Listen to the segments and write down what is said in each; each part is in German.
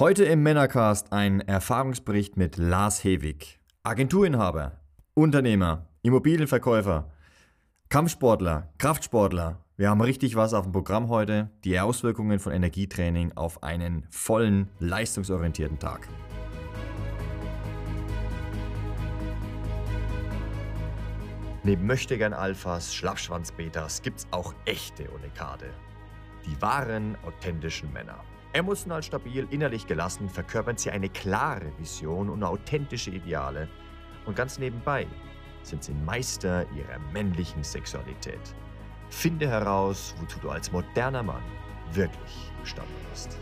Heute im Männercast ein Erfahrungsbericht mit Lars Hewig, Agenturinhaber, Unternehmer, Immobilienverkäufer, Kampfsportler, Kraftsportler. Wir haben richtig was auf dem Programm heute, die Auswirkungen von Energietraining auf einen vollen, leistungsorientierten Tag. Neben Möchtegern Alphas, Schlappschwanz-Betas gibt's auch echte Unikate. Die wahren, authentischen Männer. Emotional stabil, innerlich gelassen verkörpern sie eine klare Vision und authentische Ideale. Und ganz nebenbei sind sie Meister ihrer männlichen Sexualität. Finde heraus, wozu du als moderner Mann wirklich gestanden bist.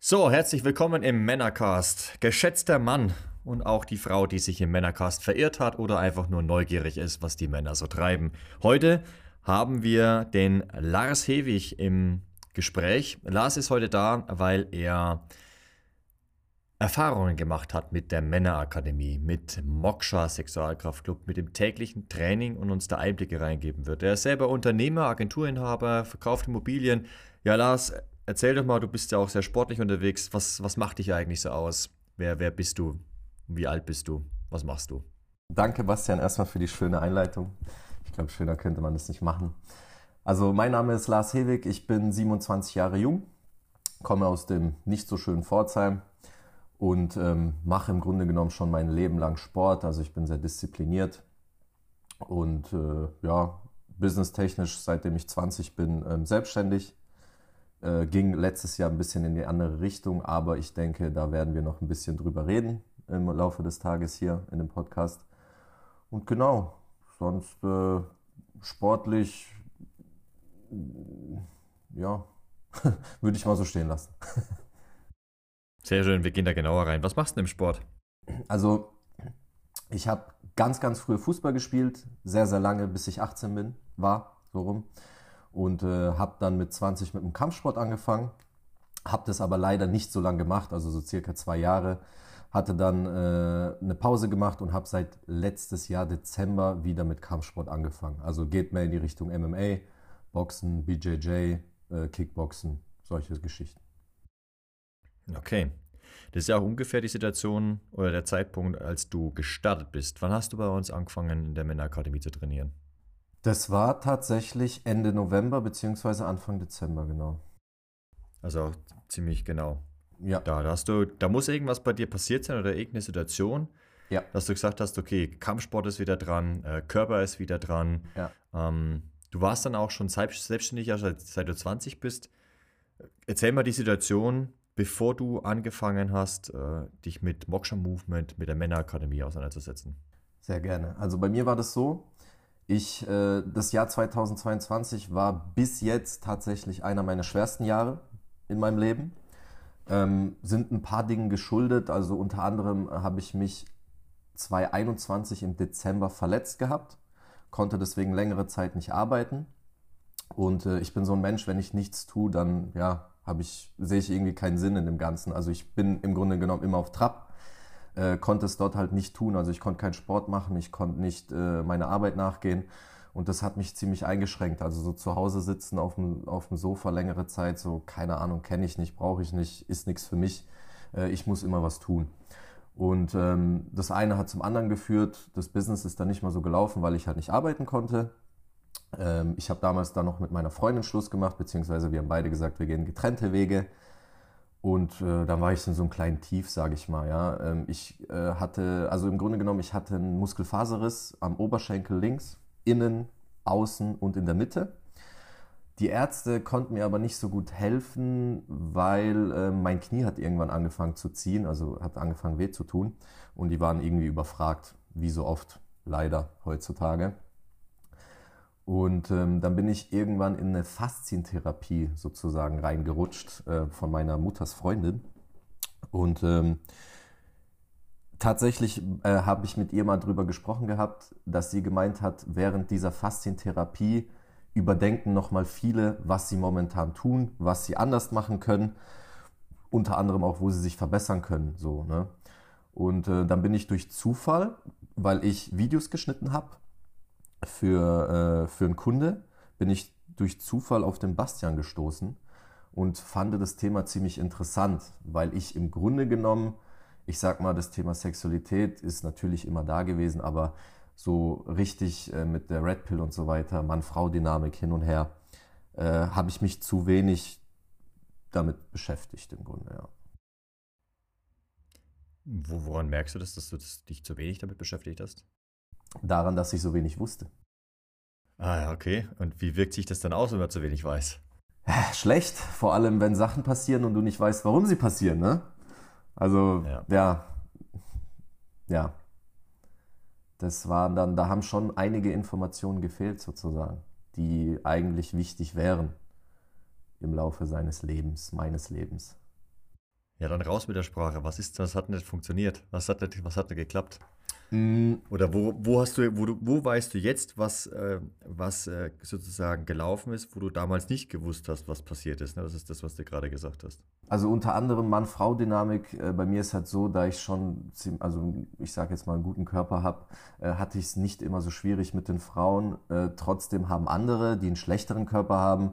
So, herzlich willkommen im Männercast. Geschätzter Mann und auch die Frau, die sich im Männercast verirrt hat oder einfach nur neugierig ist, was die Männer so treiben. Heute haben wir den Lars Hewig im Gespräch. Lars ist heute da, weil er Erfahrungen gemacht hat mit der Männerakademie, mit Moksha Sexualkraftclub, mit dem täglichen Training und uns da Einblicke reingeben wird. Er ist selber Unternehmer, Agenturinhaber, verkauft Immobilien. Ja, Lars, erzähl doch mal, du bist ja auch sehr sportlich unterwegs. Was, was macht dich eigentlich so aus? Wer, wer bist du? Wie alt bist du? Was machst du? Danke, Bastian, erstmal für die schöne Einleitung. Ich glaube, schöner könnte man das nicht machen. Also, mein Name ist Lars Hewig, ich bin 27 Jahre jung, komme aus dem nicht so schönen Pforzheim und ähm, mache im Grunde genommen schon mein Leben lang Sport. Also, ich bin sehr diszipliniert und äh, ja, businesstechnisch, seitdem ich 20 bin, ähm, selbstständig. Äh, ging letztes Jahr ein bisschen in die andere Richtung, aber ich denke, da werden wir noch ein bisschen drüber reden im Laufe des Tages hier in dem Podcast. Und genau, sonst äh, sportlich, ja, würde ich mal so stehen lassen. Sehr schön, wir gehen da genauer rein. Was machst du im Sport? Also, ich habe ganz, ganz früh Fußball gespielt, sehr, sehr lange, bis ich 18 bin, war, so rum. Und äh, habe dann mit 20 mit dem Kampfsport angefangen, habe das aber leider nicht so lange gemacht, also so circa zwei Jahre hatte dann äh, eine Pause gemacht und habe seit letztes Jahr Dezember wieder mit Kampfsport angefangen. Also geht mehr in die Richtung MMA, Boxen, BJJ, äh, Kickboxen, solche Geschichten. Okay. Das ist ja auch ungefähr die Situation oder der Zeitpunkt, als du gestartet bist. Wann hast du bei uns angefangen, in der Männerakademie zu trainieren? Das war tatsächlich Ende November bzw. Anfang Dezember, genau. Also auch ziemlich genau. Ja. Da, da, hast du, da muss irgendwas bei dir passiert sein oder irgendeine Situation, ja. dass du gesagt hast, okay, Kampfsport ist wieder dran, äh, Körper ist wieder dran. Ja. Ähm, du warst dann auch schon selbstständig, seit, seit du 20 bist. Erzähl mal die Situation, bevor du angefangen hast, äh, dich mit Moksha Movement, mit der Männerakademie auseinanderzusetzen. Sehr gerne. Also bei mir war das so, ich, äh, das Jahr 2022 war bis jetzt tatsächlich einer meiner schwersten Jahre in meinem Leben ähm, sind ein paar Dingen geschuldet. Also unter anderem habe ich mich 2021 im Dezember verletzt gehabt, konnte deswegen längere Zeit nicht arbeiten. Und äh, ich bin so ein Mensch, wenn ich nichts tue, dann ja, ich, sehe ich irgendwie keinen Sinn in dem Ganzen. Also ich bin im Grunde genommen immer auf Trab, äh, konnte es dort halt nicht tun. Also ich konnte keinen Sport machen, ich konnte nicht äh, meiner Arbeit nachgehen. Und das hat mich ziemlich eingeschränkt. Also so zu Hause sitzen auf dem, auf dem Sofa längere Zeit, so keine Ahnung, kenne ich nicht, brauche ich nicht, ist nichts für mich. Äh, ich muss immer was tun. Und ähm, das eine hat zum anderen geführt. Das Business ist dann nicht mehr so gelaufen, weil ich halt nicht arbeiten konnte. Ähm, ich habe damals dann noch mit meiner Freundin Schluss gemacht, beziehungsweise wir haben beide gesagt, wir gehen getrennte Wege. Und äh, dann war ich in so einem kleinen Tief, sage ich mal. Ja. Ähm, ich äh, hatte, also im Grunde genommen, ich hatte einen Muskelfaserriss am Oberschenkel links innen, außen und in der Mitte. Die Ärzte konnten mir aber nicht so gut helfen, weil äh, mein Knie hat irgendwann angefangen zu ziehen, also hat angefangen weh zu tun und die waren irgendwie überfragt, wie so oft leider heutzutage. Und ähm, dann bin ich irgendwann in eine Faszientherapie sozusagen reingerutscht äh, von meiner Mutters Freundin. Und ähm, tatsächlich äh, habe ich mit ihr mal drüber gesprochen gehabt, dass sie gemeint hat, während dieser Faszientherapie überdenken nochmal viele, was sie momentan tun, was sie anders machen können, unter anderem auch, wo sie sich verbessern können. So, ne? Und äh, dann bin ich durch Zufall, weil ich Videos geschnitten habe für, äh, für einen Kunde, bin ich durch Zufall auf den Bastian gestoßen und fand das Thema ziemlich interessant, weil ich im Grunde genommen, ich sag mal, das Thema Sexualität ist natürlich immer da gewesen, aber so richtig äh, mit der Red Pill und so weiter, Mann-Frau-Dynamik hin und her, äh, habe ich mich zu wenig damit beschäftigt im Grunde, ja. Woran merkst du das, dass du dich zu wenig damit beschäftigt hast? Daran, dass ich so wenig wusste. Ah, ja, okay. Und wie wirkt sich das dann aus, wenn man zu wenig weiß? Schlecht, vor allem wenn Sachen passieren und du nicht weißt, warum sie passieren, ne? Also, ja. ja. ja. Das waren dann, da haben schon einige Informationen gefehlt, sozusagen, die eigentlich wichtig wären im Laufe seines Lebens, meines Lebens. Ja, dann raus mit der Sprache. Was ist, was hat nicht funktioniert? Was hat nicht, was hat nicht geklappt? Mm. Oder wo, wo hast du, wo du, wo weißt du jetzt, was, äh, was äh, sozusagen gelaufen ist, wo du damals nicht gewusst hast, was passiert ist? Ne? Das ist das, was du gerade gesagt hast. Also unter anderem Mann-Frau-Dynamik. Äh, bei mir ist halt so, da ich schon, also ich sage jetzt mal einen guten Körper habe, äh, hatte ich es nicht immer so schwierig mit den Frauen. Äh, trotzdem haben andere, die einen schlechteren Körper haben,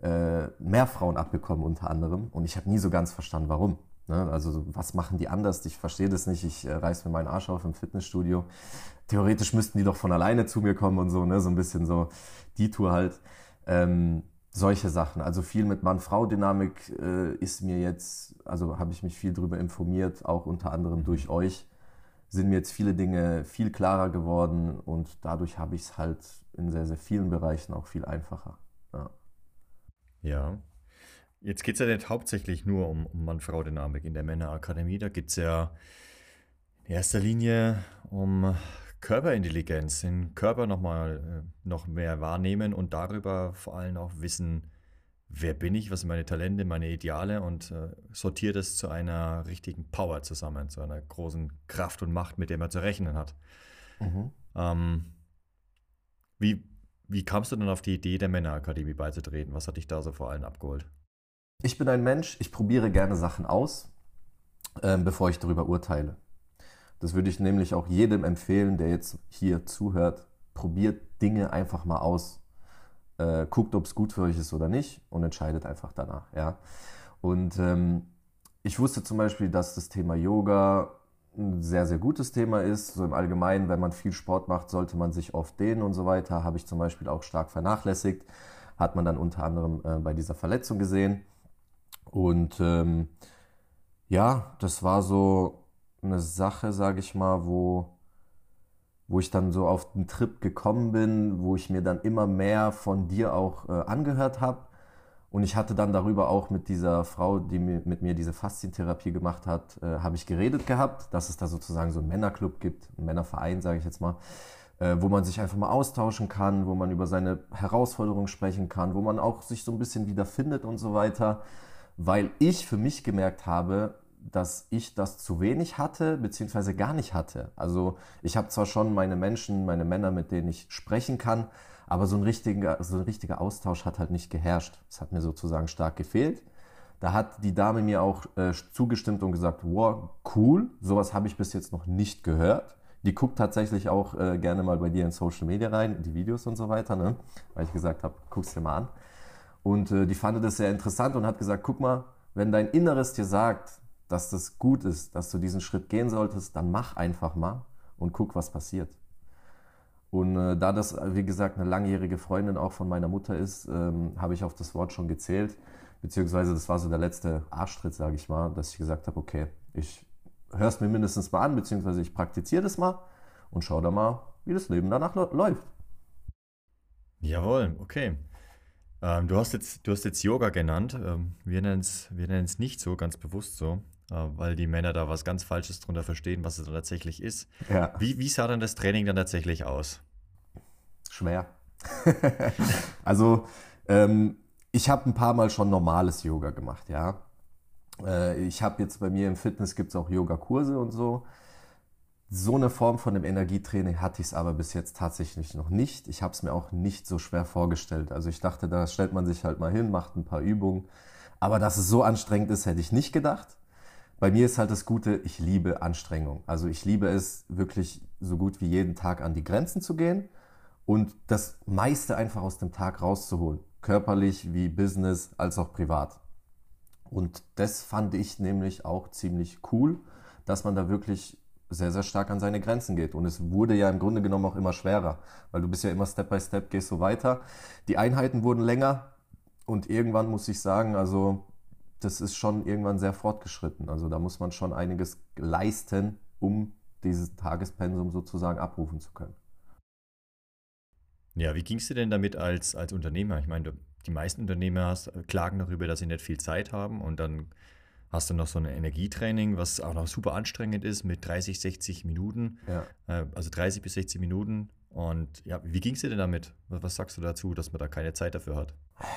äh, mehr Frauen abbekommen unter anderem. Und ich habe nie so ganz verstanden, warum. Ne? Also was machen die anders? Ich verstehe das nicht. Ich äh, reiß mir meinen Arsch auf im Fitnessstudio. Theoretisch müssten die doch von alleine zu mir kommen und so, ne? so ein bisschen so die Tour halt. Ähm, solche Sachen. Also viel mit Mann-Frau-Dynamik äh, ist mir jetzt, also habe ich mich viel darüber informiert, auch unter anderem durch euch, sind mir jetzt viele Dinge viel klarer geworden und dadurch habe ich es halt in sehr, sehr vielen Bereichen auch viel einfacher. Ja. Ja. Jetzt geht es ja nicht hauptsächlich nur um, um Mann-Frau-Dynamik in der Männerakademie. Da geht es ja in erster Linie um Körperintelligenz, den Körper nochmal äh, noch mehr wahrnehmen und darüber vor allem auch wissen, wer bin ich, was sind meine Talente, meine Ideale und äh, sortiert es zu einer richtigen Power zusammen, zu einer großen Kraft und Macht, mit der man zu rechnen hat. Mhm. Ähm, wie, wie kamst du denn auf die Idee, der Männerakademie beizutreten? Was hat dich da so vor allem abgeholt? Ich bin ein Mensch, ich probiere gerne Sachen aus, äh, bevor ich darüber urteile. Das würde ich nämlich auch jedem empfehlen, der jetzt hier zuhört. Probiert Dinge einfach mal aus. Äh, guckt, ob es gut für euch ist oder nicht und entscheidet einfach danach. Ja? Und ähm, ich wusste zum Beispiel, dass das Thema Yoga ein sehr, sehr gutes Thema ist. So im Allgemeinen, wenn man viel Sport macht, sollte man sich oft dehnen und so weiter. Habe ich zum Beispiel auch stark vernachlässigt. Hat man dann unter anderem äh, bei dieser Verletzung gesehen. Und ähm, ja, das war so eine Sache, sage ich mal, wo, wo ich dann so auf den Trip gekommen bin, wo ich mir dann immer mehr von dir auch äh, angehört habe und ich hatte dann darüber auch mit dieser Frau, die mit mir diese Faszientherapie gemacht hat, äh, habe ich geredet gehabt, dass es da sozusagen so einen Männerclub gibt, einen Männerverein, sage ich jetzt mal, äh, wo man sich einfach mal austauschen kann, wo man über seine Herausforderungen sprechen kann, wo man auch sich so ein bisschen wiederfindet und so weiter, weil ich für mich gemerkt habe, dass ich das zu wenig hatte, beziehungsweise gar nicht hatte. Also ich habe zwar schon meine Menschen, meine Männer, mit denen ich sprechen kann, aber so ein richtiger, so ein richtiger Austausch hat halt nicht geherrscht. Es hat mir sozusagen stark gefehlt. Da hat die Dame mir auch äh, zugestimmt und gesagt, wow, cool, sowas habe ich bis jetzt noch nicht gehört. Die guckt tatsächlich auch äh, gerne mal bei dir in Social Media rein, die Videos und so weiter, ne? weil ich gesagt habe, guck's dir mal an. Und äh, die fand das sehr interessant und hat gesagt, guck mal, wenn dein Inneres dir sagt, dass das gut ist, dass du diesen Schritt gehen solltest, dann mach einfach mal und guck, was passiert. Und äh, da das, wie gesagt, eine langjährige Freundin auch von meiner Mutter ist, ähm, habe ich auf das Wort schon gezählt. Beziehungsweise das war so der letzte Arschtritt, sage ich mal, dass ich gesagt habe, okay, ich höre es mir mindestens mal an, beziehungsweise ich praktiziere das mal und schaue da mal, wie das Leben danach läuft. Jawohl, okay. Ähm, du, hast jetzt, du hast jetzt Yoga genannt. Ähm, wir nennen es wir nicht so, ganz bewusst so, äh, weil die Männer da was ganz Falsches drunter verstehen, was es tatsächlich ist. Ja. Wie, wie sah dann das Training dann tatsächlich aus? schwer. also ähm, ich habe ein paar Mal schon normales Yoga gemacht, ja. Äh, ich habe jetzt bei mir im Fitness gibt es auch Yoga-Kurse und so. So eine Form von dem Energietraining hatte ich es aber bis jetzt tatsächlich noch nicht. Ich habe es mir auch nicht so schwer vorgestellt. Also ich dachte, da stellt man sich halt mal hin, macht ein paar Übungen. Aber dass es so anstrengend ist, hätte ich nicht gedacht. Bei mir ist halt das Gute, ich liebe Anstrengung. Also ich liebe es wirklich so gut wie jeden Tag an die Grenzen zu gehen und das meiste einfach aus dem Tag rauszuholen. körperlich wie Business als auch privat. Und das fand ich nämlich auch ziemlich cool, dass man da wirklich sehr, sehr stark an seine Grenzen geht. Und es wurde ja im Grunde genommen auch immer schwerer, weil du bist ja immer Step by Step, gehst so weiter. Die Einheiten wurden länger und irgendwann muss ich sagen, also das ist schon irgendwann sehr fortgeschritten. Also da muss man schon einiges leisten, um dieses Tagespensum sozusagen abrufen zu können. Ja, wie ging es dir denn damit als, als Unternehmer? Ich meine, die meisten Unternehmer hast, klagen darüber, dass sie nicht viel Zeit haben und dann hast du noch so ein Energietraining, was auch noch super anstrengend ist mit 30, 60 Minuten, ja. äh, also 30 bis 60 Minuten. Und ja, wie ging es dir denn damit? Was, was sagst du dazu, dass man da keine Zeit dafür hat?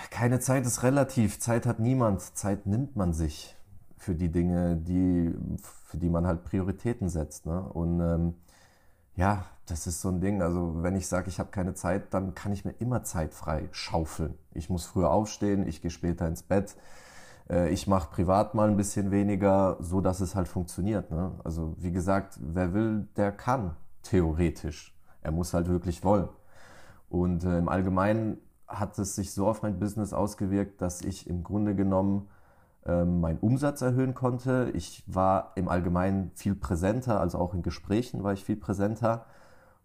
Keine Zeit ist relativ. Zeit hat niemand. Zeit nimmt man sich für die Dinge, die, für die man halt Prioritäten setzt. Ne? Und ähm, ja, das ist so ein Ding. Also wenn ich sage, ich habe keine Zeit, dann kann ich mir immer Zeit frei schaufeln. Ich muss früher aufstehen, ich gehe später ins Bett. Äh, ich mache privat mal ein bisschen weniger, so dass es halt funktioniert. Ne? Also wie gesagt, wer will, der kann, theoretisch. Er muss halt wirklich wollen. Und äh, im Allgemeinen hat es sich so auf mein Business ausgewirkt, dass ich im Grunde genommen ähm, meinen Umsatz erhöhen konnte. Ich war im Allgemeinen viel präsenter, also auch in Gesprächen war ich viel präsenter.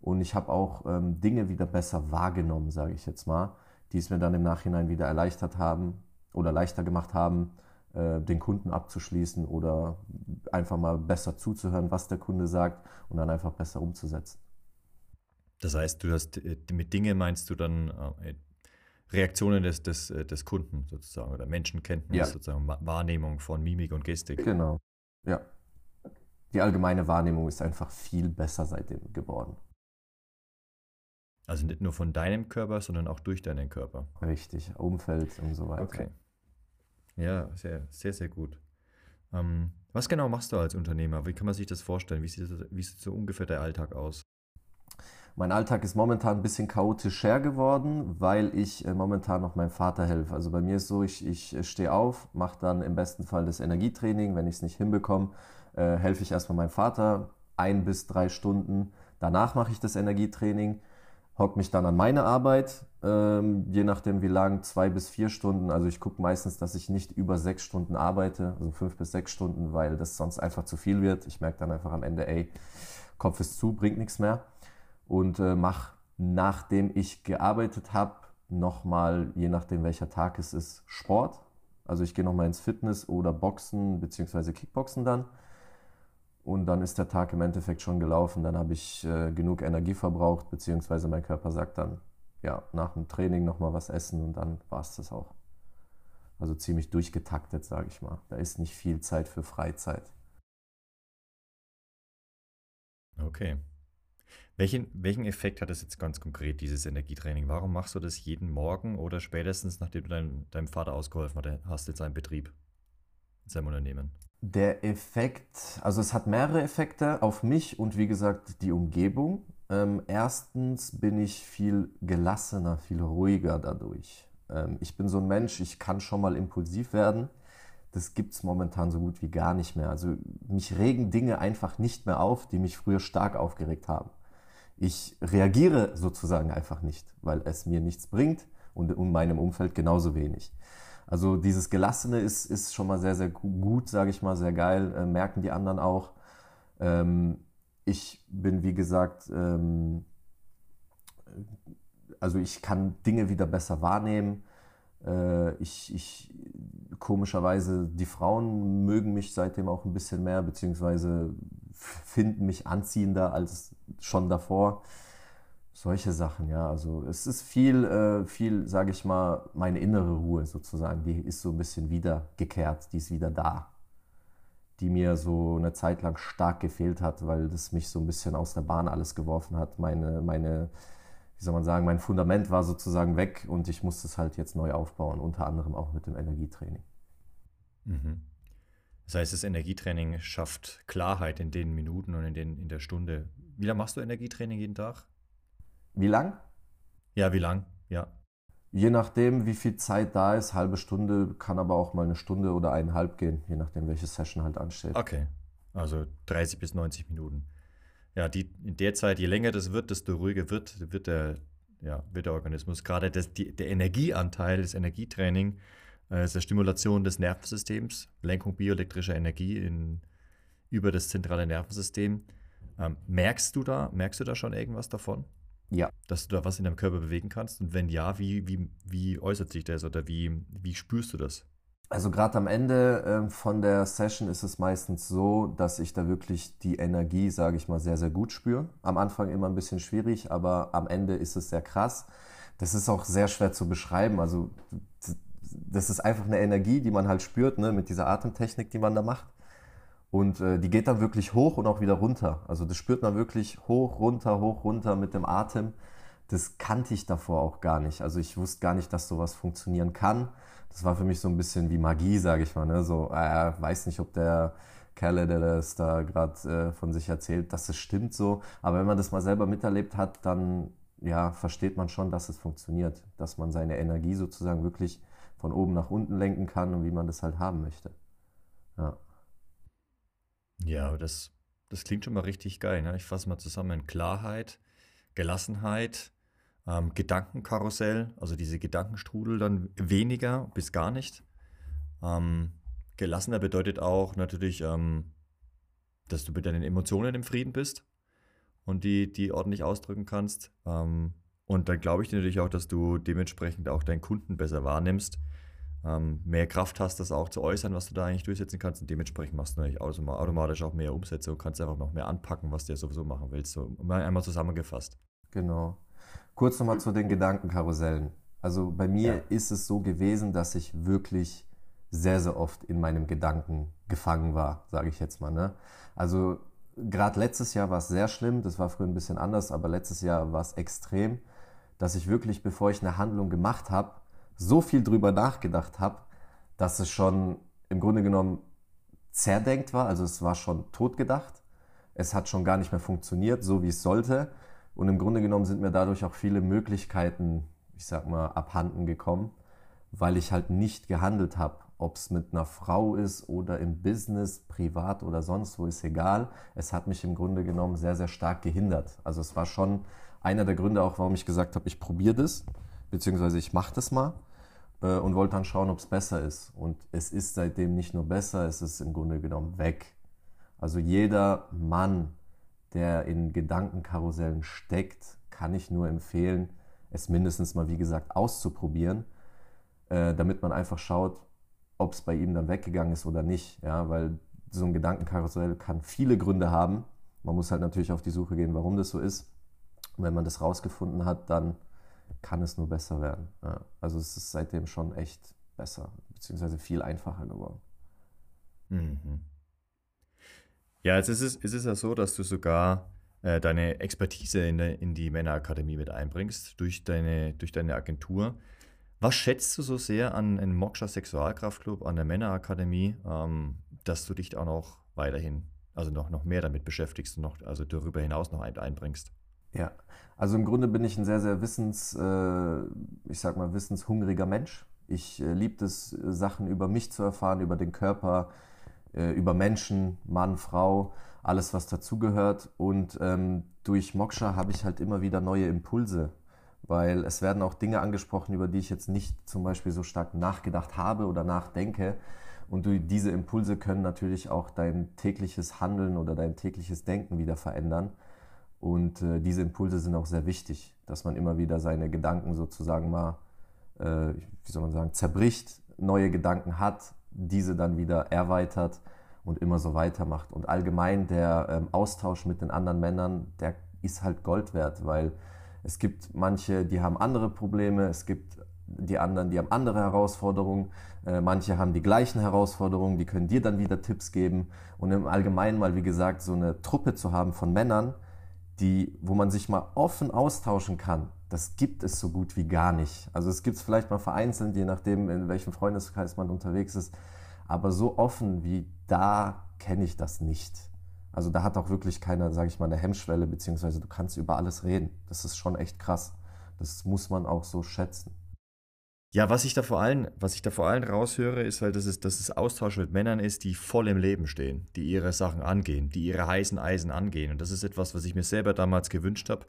Und ich habe auch ähm, Dinge wieder besser wahrgenommen, sage ich jetzt mal, die es mir dann im Nachhinein wieder erleichtert haben oder leichter gemacht haben, äh, den Kunden abzuschließen oder einfach mal besser zuzuhören, was der Kunde sagt und dann einfach besser umzusetzen. Das heißt, du hast äh, mit Dinge meinst du dann äh, Reaktionen des, des, des Kunden sozusagen oder Menschenkenntnis, ja. sozusagen Wahrnehmung von Mimik und Gestik. Genau, ja. Die allgemeine Wahrnehmung ist einfach viel besser seitdem geworden. Also nicht nur von deinem Körper, sondern auch durch deinen Körper. Richtig, Umfeld und so weiter. Okay. Ja, sehr, sehr, sehr gut. Ähm, was genau machst du als Unternehmer? Wie kann man sich das vorstellen? Wie sieht, das, wie sieht so ungefähr der Alltag aus? Mein Alltag ist momentan ein bisschen chaotischer geworden, weil ich äh, momentan noch meinem Vater helfe. Also bei mir ist so, ich, ich äh, stehe auf, mache dann im besten Fall das Energietraining. Wenn ich es nicht hinbekomme, äh, helfe ich erstmal meinem Vater ein bis drei Stunden. Danach mache ich das Energietraining, hocke mich dann an meine Arbeit, ähm, je nachdem wie lang, zwei bis vier Stunden. Also ich gucke meistens, dass ich nicht über sechs Stunden arbeite, also fünf bis sechs Stunden, weil das sonst einfach zu viel wird. Ich merke dann einfach am Ende, ey, Kopf ist zu, bringt nichts mehr und äh, mache, nachdem ich gearbeitet habe, nochmal, je nachdem welcher Tag es ist, Sport. Also ich gehe nochmal ins Fitness oder Boxen bzw. Kickboxen dann. Und dann ist der Tag im Endeffekt schon gelaufen. Dann habe ich äh, genug Energie verbraucht, beziehungsweise mein Körper sagt dann, ja, nach dem Training nochmal was essen und dann war es das auch. Also ziemlich durchgetaktet, sage ich mal. Da ist nicht viel Zeit für Freizeit. Okay. Welchen, welchen Effekt hat das jetzt ganz konkret, dieses Energietraining? Warum machst du das jeden Morgen oder spätestens, nachdem du dein, deinem Vater ausgeholfen hast in seinem Betrieb, in seinem Unternehmen? Der Effekt, also es hat mehrere Effekte auf mich und wie gesagt die Umgebung. Ähm, erstens bin ich viel gelassener, viel ruhiger dadurch. Ähm, ich bin so ein Mensch, ich kann schon mal impulsiv werden. Das gibt es momentan so gut wie gar nicht mehr. Also mich regen Dinge einfach nicht mehr auf, die mich früher stark aufgeregt haben. Ich reagiere sozusagen einfach nicht, weil es mir nichts bringt und in meinem Umfeld genauso wenig. Also dieses Gelassene ist, ist schon mal sehr, sehr gut, sage ich mal, sehr geil, äh, merken die anderen auch. Ähm, ich bin, wie gesagt, ähm, also ich kann Dinge wieder besser wahrnehmen. Äh, ich, ich, komischerweise, die Frauen mögen mich seitdem auch ein bisschen mehr, beziehungsweise finden mich anziehender als schon davor. Solche Sachen, ja. Also es ist viel, äh, viel, sage ich mal, meine innere Ruhe sozusagen, die ist so ein bisschen wiedergekehrt, die ist wieder da. Die mir so eine Zeit lang stark gefehlt hat, weil das mich so ein bisschen aus der Bahn alles geworfen hat. Meine, meine, wie soll man sagen, mein Fundament war sozusagen weg und ich musste es halt jetzt neu aufbauen, unter anderem auch mit dem Energietraining. Mhm. Das heißt, das Energietraining schafft Klarheit in den Minuten und in, den, in der Stunde. Wie lange machst du Energietraining jeden Tag? Wie lang? Ja, wie lang? Ja. Je nachdem, wie viel Zeit da ist, halbe Stunde, kann aber auch mal eine Stunde oder eineinhalb gehen, je nachdem, welche Session halt ansteht. Okay, also 30 bis 90 Minuten. Ja, die, in der Zeit, je länger das wird, desto ruhiger wird, wird der, ja, wird der Organismus. Gerade das, die, der Energieanteil, das Energietraining, äh, ist der Stimulation des Nervensystems, Lenkung bioelektrischer Energie in, über das zentrale Nervensystem. Ähm, merkst du da, merkst du da schon irgendwas davon? Ja. Dass du da was in deinem Körper bewegen kannst? Und wenn ja, wie, wie, wie äußert sich das oder wie, wie spürst du das? Also gerade am Ende äh, von der Session ist es meistens so, dass ich da wirklich die Energie, sage ich mal, sehr, sehr gut spüre. Am Anfang immer ein bisschen schwierig, aber am Ende ist es sehr krass. Das ist auch sehr schwer zu beschreiben. Also das ist einfach eine Energie, die man halt spürt, ne, mit dieser Atemtechnik, die man da macht. Und äh, die geht dann wirklich hoch und auch wieder runter. Also das spürt man wirklich hoch, runter, hoch, runter mit dem Atem. Das kannte ich davor auch gar nicht. Also ich wusste gar nicht, dass sowas funktionieren kann das war für mich so ein bisschen wie Magie, sage ich mal. Ne? So, äh, weiß nicht, ob der Kerle, der das da gerade äh, von sich erzählt, dass es stimmt so. Aber wenn man das mal selber miterlebt hat, dann ja, versteht man schon, dass es funktioniert. Dass man seine Energie sozusagen wirklich von oben nach unten lenken kann und wie man das halt haben möchte. Ja. Ja, das, das klingt schon mal richtig geil. Ne? Ich fasse mal zusammen. Klarheit, Gelassenheit, ähm, Gedankenkarussell, also diese Gedankenstrudel dann weniger bis gar nicht. Ähm, gelassener bedeutet auch natürlich, ähm, dass du mit deinen Emotionen im Frieden bist und die, die ordentlich ausdrücken kannst. Ähm, und dann glaube ich dir natürlich auch, dass du dementsprechend auch deinen Kunden besser wahrnimmst, mehr Kraft hast, das auch zu äußern, was du da eigentlich durchsetzen kannst. Und dementsprechend machst du natürlich automatisch auch mehr Umsätze und kannst einfach noch mehr anpacken, was du ja sowieso machen willst. So einmal zusammengefasst. Genau. Kurz nochmal zu den Gedankenkarussellen. Also bei mir ja. ist es so gewesen, dass ich wirklich sehr, sehr oft in meinem Gedanken gefangen war, sage ich jetzt mal. Ne? Also gerade letztes Jahr war es sehr schlimm, das war früher ein bisschen anders, aber letztes Jahr war es extrem, dass ich wirklich, bevor ich eine Handlung gemacht habe, so viel drüber nachgedacht habe, dass es schon im Grunde genommen zerdenkt war, also es war schon totgedacht. Es hat schon gar nicht mehr funktioniert, so wie es sollte. Und im Grunde genommen sind mir dadurch auch viele Möglichkeiten, ich sag mal, abhanden gekommen, weil ich halt nicht gehandelt habe. Ob es mit einer Frau ist oder im Business, privat oder sonst wo, ist egal. Es hat mich im Grunde genommen sehr, sehr stark gehindert. Also es war schon einer der Gründe auch, warum ich gesagt habe, ich probiere das, beziehungsweise ich mache das mal äh, und wollte dann schauen, ob es besser ist. Und es ist seitdem nicht nur besser, es ist im Grunde genommen weg. Also jeder Mann, der in Gedankenkarussellen steckt, kann ich nur empfehlen, es mindestens mal, wie gesagt, auszuprobieren, äh, damit man einfach schaut, ob es bei ihm dann weggegangen ist oder nicht. Ja, weil so ein Gedankenkarussell kann viele Gründe haben. Man muss halt natürlich auf die Suche gehen, warum das so ist. Und wenn man das rausgefunden hat, dann kann es nur besser werden. Ja, also es ist seitdem schon echt besser, beziehungsweise viel einfacher geworden. Mhm. Ja, jetzt ist es, ist es ja so, dass du sogar äh, deine Expertise in, der, in die Männerakademie mit einbringst durch deine, durch deine Agentur. Was schätzt du so sehr an einem Moksha Sexualkraftclub, an der Männerakademie, ähm, dass du dich auch noch weiterhin, also noch, noch mehr damit beschäftigst und noch, also darüber hinaus noch ein, einbringst? Ja, also im Grunde bin ich ein sehr, sehr wissens, äh, ich sag mal, wissenshungriger Mensch. Ich äh, liebe es, Sachen über mich zu erfahren, über den Körper, äh, über Menschen, Mann, Frau, alles was dazugehört. Und ähm, durch Moksha habe ich halt immer wieder neue Impulse, weil es werden auch Dinge angesprochen, über die ich jetzt nicht zum Beispiel so stark nachgedacht habe oder nachdenke. Und diese Impulse können natürlich auch dein tägliches Handeln oder dein tägliches Denken wieder verändern. Und äh, diese Impulse sind auch sehr wichtig, dass man immer wieder seine Gedanken sozusagen mal, äh, wie soll man sagen, zerbricht, neue Gedanken hat, diese dann wieder erweitert und immer so weitermacht. Und allgemein der ähm, Austausch mit den anderen Männern, der ist halt Gold wert, weil es gibt manche, die haben andere Probleme, es gibt die anderen, die haben andere Herausforderungen, äh, manche haben die gleichen Herausforderungen, die können dir dann wieder Tipps geben. Und im Allgemeinen mal, wie gesagt, so eine Truppe zu haben von Männern, die, wo man sich mal offen austauschen kann, das gibt es so gut wie gar nicht. Also es gibt es vielleicht mal vereinzelt, je nachdem, in welchem Freundeskreis man unterwegs ist. Aber so offen wie da kenne ich das nicht. Also da hat auch wirklich keiner, sage ich mal, eine Hemmschwelle, beziehungsweise du kannst über alles reden. Das ist schon echt krass. Das muss man auch so schätzen. Ja, was ich da vor allem, was ich da vor allem raushöre, ist halt, dass es, dass es Austausch mit Männern ist, die voll im Leben stehen, die ihre Sachen angehen, die ihre heißen Eisen angehen. Und das ist etwas, was ich mir selber damals gewünscht habe,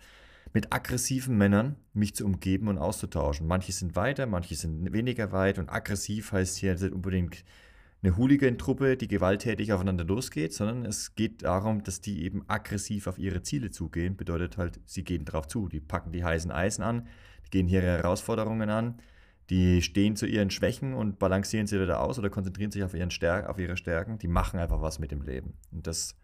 mit aggressiven Männern mich zu umgeben und auszutauschen. Manche sind weiter, manche sind weniger weit und aggressiv heißt hier nicht unbedingt eine Hooligan-Truppe, die gewalttätig aufeinander losgeht, sondern es geht darum, dass die eben aggressiv auf ihre Ziele zugehen. Bedeutet halt, sie gehen drauf zu, die packen die heißen Eisen an, die gehen ihre Herausforderungen an, die stehen zu ihren Schwächen und balancieren sie wieder aus oder konzentrieren sich auf, ihren Stärk auf ihre Stärken. Die machen einfach was mit dem Leben. Und das,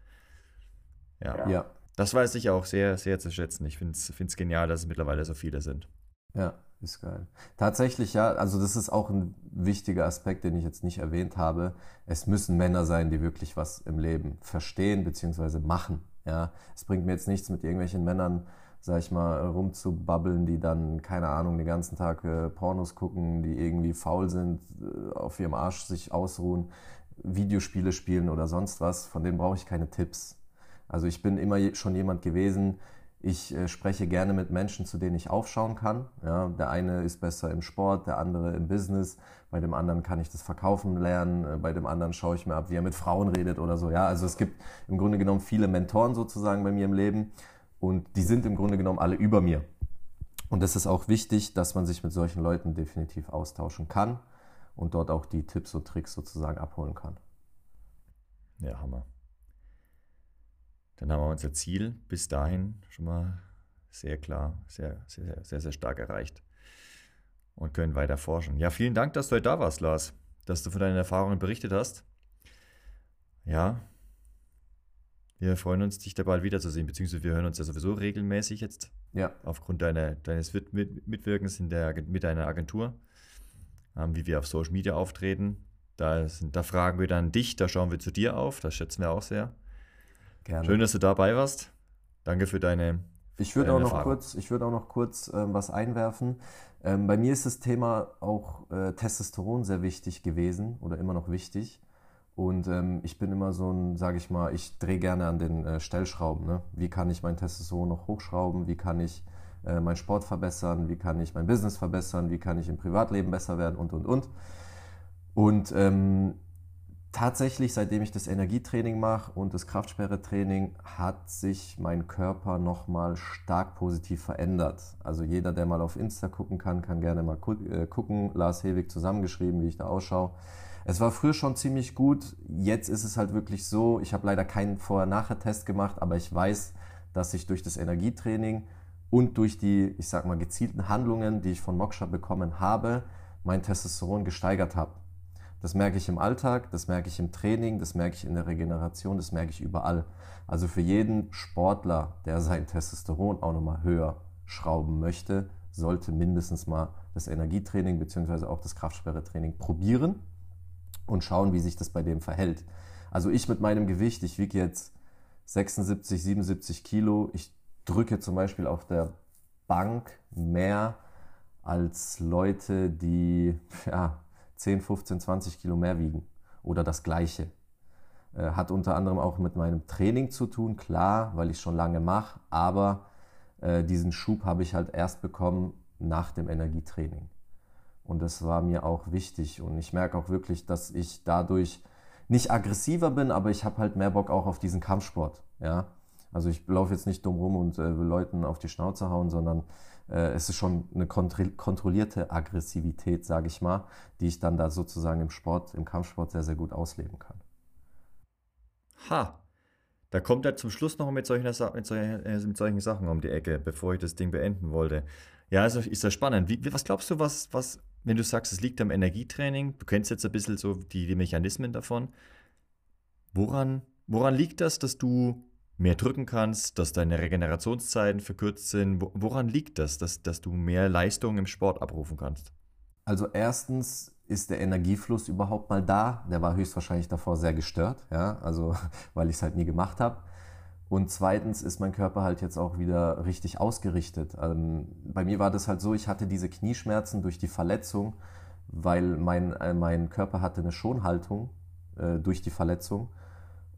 ja, ja. das weiß ich auch sehr, sehr zu schätzen. Ich finde es genial, dass es mittlerweile so viele sind. Ja, ist geil. Tatsächlich, ja, also das ist auch ein wichtiger Aspekt, den ich jetzt nicht erwähnt habe. Es müssen Männer sein, die wirklich was im Leben verstehen bzw. machen. Ja, es bringt mir jetzt nichts mit irgendwelchen Männern, sag ich mal, rumzubabbeln, die dann, keine Ahnung, den ganzen Tag äh, Pornos gucken, die irgendwie faul sind, äh, auf ihrem Arsch sich ausruhen, Videospiele spielen oder sonst was. Von denen brauche ich keine Tipps. Also ich bin immer schon jemand gewesen, ich äh, spreche gerne mit Menschen, zu denen ich aufschauen kann. Ja, der eine ist besser im Sport, der andere im Business. Bei dem anderen kann ich das Verkaufen lernen. Äh, bei dem anderen schaue ich mir ab, wie er mit Frauen redet oder so. Ja, also es gibt im Grunde genommen viele Mentoren sozusagen bei mir im Leben und die sind im Grunde genommen alle über mir. Und es ist auch wichtig, dass man sich mit solchen Leuten definitiv austauschen kann und dort auch die Tipps und Tricks sozusagen abholen kann. Ja, Hammer. Dann haben wir unser Ziel bis dahin schon mal sehr klar, sehr, sehr, sehr, sehr stark erreicht und können weiter forschen. Ja, vielen Dank, dass du heute da warst, Lars, dass du von deinen Erfahrungen berichtet hast. Ja, wir freuen uns, dich da bald wiederzusehen, beziehungsweise wir hören uns ja sowieso regelmäßig jetzt. Ja. Aufgrund deiner, deines Mitwirkens in der, mit deiner Agentur, ähm, wie wir auf Social Media auftreten. Da, sind, da fragen wir dann dich, da schauen wir zu dir auf, das schätzen wir auch sehr. Gerne. Schön, dass du dabei warst. Danke für deine. Ich würde auch, noch kurz, ich würd auch noch kurz ähm, was einwerfen. Ähm, bei mir ist das Thema auch äh, Testosteron sehr wichtig gewesen oder immer noch wichtig. Und ähm, ich bin immer so ein, sage ich mal, ich drehe gerne an den äh, Stellschrauben. Ne? Wie kann ich mein Testosteron noch hochschrauben? Wie kann ich äh, meinen Sport verbessern? Wie kann ich mein Business verbessern? Wie kann ich im Privatleben besser werden? Und, und, und. Und ähm, tatsächlich, seitdem ich das Energietraining mache und das Kraftsperretraining, hat sich mein Körper nochmal stark positiv verändert. Also jeder, der mal auf Insta gucken kann, kann gerne mal äh, gucken. Lars Hewig zusammengeschrieben, wie ich da ausschaue. Es war früher schon ziemlich gut. Jetzt ist es halt wirklich so. Ich habe leider keinen Vorher-Nachher-Test gemacht, aber ich weiß, dass ich durch das Energietraining und durch die, ich sag mal, gezielten Handlungen, die ich von Moksha bekommen habe, mein Testosteron gesteigert habe. Das merke ich im Alltag, das merke ich im Training, das merke ich in der Regeneration, das merke ich überall. Also für jeden Sportler, der sein Testosteron auch nochmal höher schrauben möchte, sollte mindestens mal das Energietraining bzw. auch das Kraftsperretraining probieren und schauen, wie sich das bei dem verhält. Also ich mit meinem Gewicht, ich wiege jetzt 76, 77 Kilo, ich drücke zum Beispiel auf der Bank mehr als Leute, die ja, 10, 15, 20 Kilo mehr wiegen oder das gleiche. Äh, hat unter anderem auch mit meinem Training zu tun, klar, weil ich schon lange mache, aber äh, diesen Schub habe ich halt erst bekommen nach dem Energietraining. Und das war mir auch wichtig. Und ich merke auch wirklich, dass ich dadurch nicht aggressiver bin, aber ich habe halt mehr Bock auch auf diesen Kampfsport. Ja? Also ich laufe jetzt nicht dumm rum und äh, will Leuten auf die Schnauze hauen, sondern äh, es ist schon eine kontrollierte Aggressivität, sage ich mal, die ich dann da sozusagen im Sport, im Kampfsport sehr, sehr gut ausleben kann. Ha, da kommt er zum Schluss noch mit solchen, mit solchen, äh, mit solchen Sachen um die Ecke, bevor ich das Ding beenden wollte. Ja, also ist das spannend. Wie, was glaubst du, was, was, wenn du sagst, es liegt am Energietraining, du kennst jetzt ein bisschen so die, die Mechanismen davon, woran, woran liegt das, dass du mehr drücken kannst, dass deine Regenerationszeiten verkürzt sind. Woran liegt das, dass, dass du mehr Leistung im Sport abrufen kannst? Also erstens ist der Energiefluss überhaupt mal da. Der war höchstwahrscheinlich davor sehr gestört, ja, also weil ich es halt nie gemacht habe. Und zweitens ist mein Körper halt jetzt auch wieder richtig ausgerichtet. Ähm, bei mir war das halt so, ich hatte diese Knieschmerzen durch die Verletzung, weil mein, äh, mein Körper hatte eine Schonhaltung äh, durch die Verletzung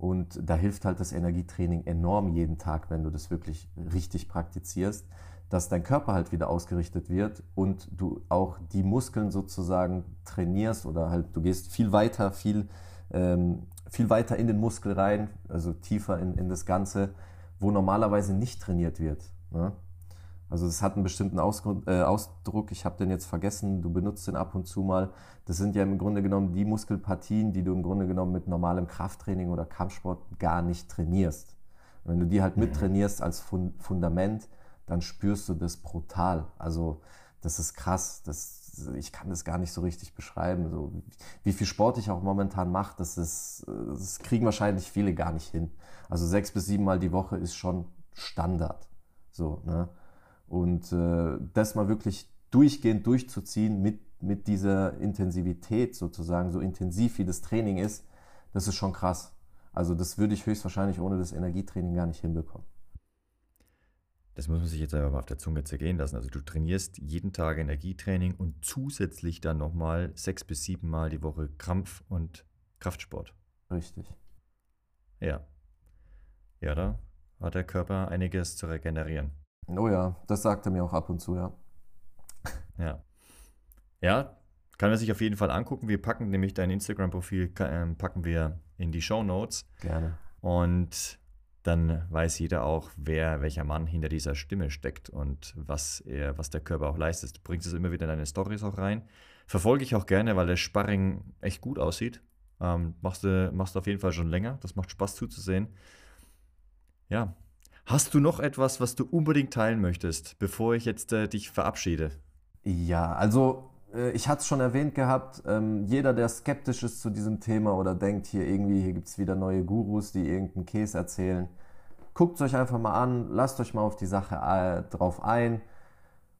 und da hilft halt das Energietraining enorm jeden Tag, wenn du das wirklich richtig praktizierst, dass dein Körper halt wieder ausgerichtet wird und du auch die Muskeln sozusagen trainierst oder halt du gehst viel weiter, viel, ähm, viel weiter in den Muskel rein, also tiefer in, in das Ganze, wo normalerweise nicht trainiert wird. Ne? Also es hat einen bestimmten Ausgrund, äh, Ausdruck, ich habe den jetzt vergessen, du benutzt den ab und zu mal. Das sind ja im Grunde genommen die Muskelpartien, die du im Grunde genommen mit normalem Krafttraining oder Kampfsport gar nicht trainierst. Wenn du die halt mittrainierst als Fundament, dann spürst du das brutal. Also das ist krass. Das, ich kann das gar nicht so richtig beschreiben. So, wie viel Sport ich auch momentan mache, das, ist, das kriegen wahrscheinlich viele gar nicht hin. Also sechs bis sieben Mal die Woche ist schon Standard. So, ne? Und äh, das mal wirklich durchgehend durchzuziehen mit, mit dieser Intensivität sozusagen, so intensiv wie das Training ist, das ist schon krass. Also das würde ich höchstwahrscheinlich ohne das Energietraining gar nicht hinbekommen. Das muss man sich jetzt aber mal auf der Zunge zergehen lassen. Also du trainierst jeden Tag Energietraining und zusätzlich dann nochmal sechs bis sieben Mal die Woche Krampf- und Kraftsport. Richtig. Ja. Ja, da hat der Körper einiges zu regenerieren. Oh ja, das sagt er mir auch ab und zu, ja. Ja. Ja, kann man sich auf jeden Fall angucken. Wir packen nämlich dein Instagram-Profil, äh, packen wir in die Show Notes. Gerne. Und dann weiß jeder auch, wer, welcher Mann hinter dieser Stimme steckt und was er, was der Körper auch leistet. Du bringst es immer wieder in deine Stories auch rein. Verfolge ich auch gerne, weil der Sparring echt gut aussieht. Ähm, machst, du, machst du auf jeden Fall schon länger. Das macht Spaß zuzusehen. Ja, Hast du noch etwas, was du unbedingt teilen möchtest, bevor ich jetzt äh, dich verabschiede? Ja, also äh, ich hatte es schon erwähnt gehabt, ähm, jeder, der skeptisch ist zu diesem Thema oder denkt, hier irgendwie, hier gibt es wieder neue Gurus, die irgendeinen Käse erzählen, guckt es euch einfach mal an, lasst euch mal auf die Sache äh, drauf ein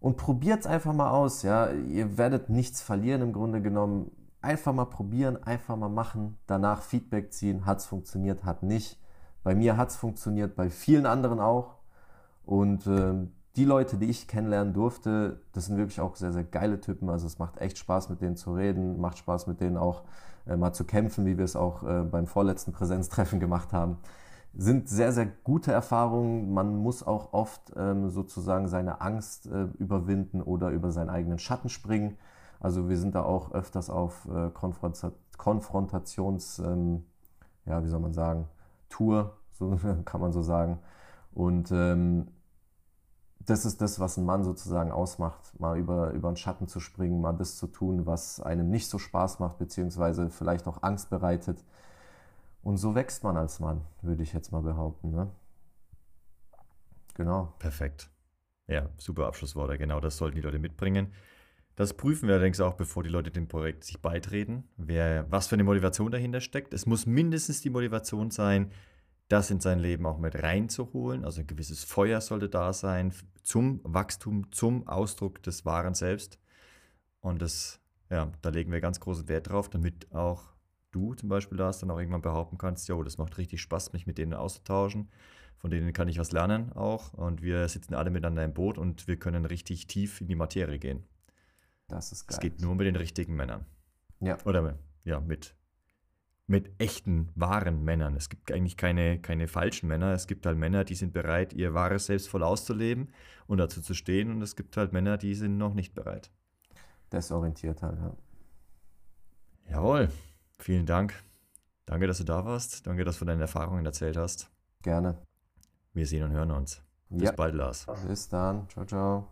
und probiert es einfach mal aus. Ja? Ihr werdet nichts verlieren im Grunde genommen. Einfach mal probieren, einfach mal machen, danach Feedback ziehen, hat es funktioniert, hat nicht. Bei mir hat es funktioniert, bei vielen anderen auch. Und äh, die Leute, die ich kennenlernen durfte, das sind wirklich auch sehr, sehr geile Typen. Also es macht echt Spaß, mit denen zu reden, macht Spaß, mit denen auch äh, mal zu kämpfen, wie wir es auch äh, beim vorletzten Präsenztreffen gemacht haben. Sind sehr, sehr gute Erfahrungen. Man muss auch oft ähm, sozusagen seine Angst äh, überwinden oder über seinen eigenen Schatten springen. Also wir sind da auch öfters auf äh, Konfrontations, ähm, ja, wie soll man sagen, Tour, so kann man so sagen. Und ähm, das ist das, was ein Mann sozusagen ausmacht, mal über, über den Schatten zu springen, mal das zu tun, was einem nicht so Spaß macht, beziehungsweise vielleicht auch Angst bereitet. Und so wächst man als Mann, würde ich jetzt mal behaupten. Ne? Genau. Perfekt. Ja, super Abschlussworte. Genau das sollten die Leute mitbringen. Das prüfen wir allerdings auch, bevor die Leute dem Projekt sich beitreten, wer, was für eine Motivation dahinter steckt. Es muss mindestens die Motivation sein, das in sein Leben auch mit reinzuholen. Also ein gewisses Feuer sollte da sein zum Wachstum, zum Ausdruck des wahren Selbst. Und das, ja, da legen wir ganz großen Wert drauf, damit auch du zum Beispiel das dann auch irgendwann behaupten kannst, jo, das macht richtig Spaß, mich mit denen auszutauschen. Von denen kann ich was lernen auch. Und wir sitzen alle miteinander im Boot und wir können richtig tief in die Materie gehen. Das ist geil. Es geht nur mit den richtigen Männern. Ja. Oder ja, mit, mit echten, wahren Männern. Es gibt eigentlich keine, keine falschen Männer. Es gibt halt Männer, die sind bereit, ihr wahres Selbst voll auszuleben und dazu zu stehen. Und es gibt halt Männer, die sind noch nicht bereit. Desorientiert halt, ja. Jawohl. Vielen Dank. Danke, dass du da warst. Danke, dass du deine Erfahrungen erzählt hast. Gerne. Wir sehen und hören uns. Bis ja. bald, Lars. Bis dann. Ciao, ciao.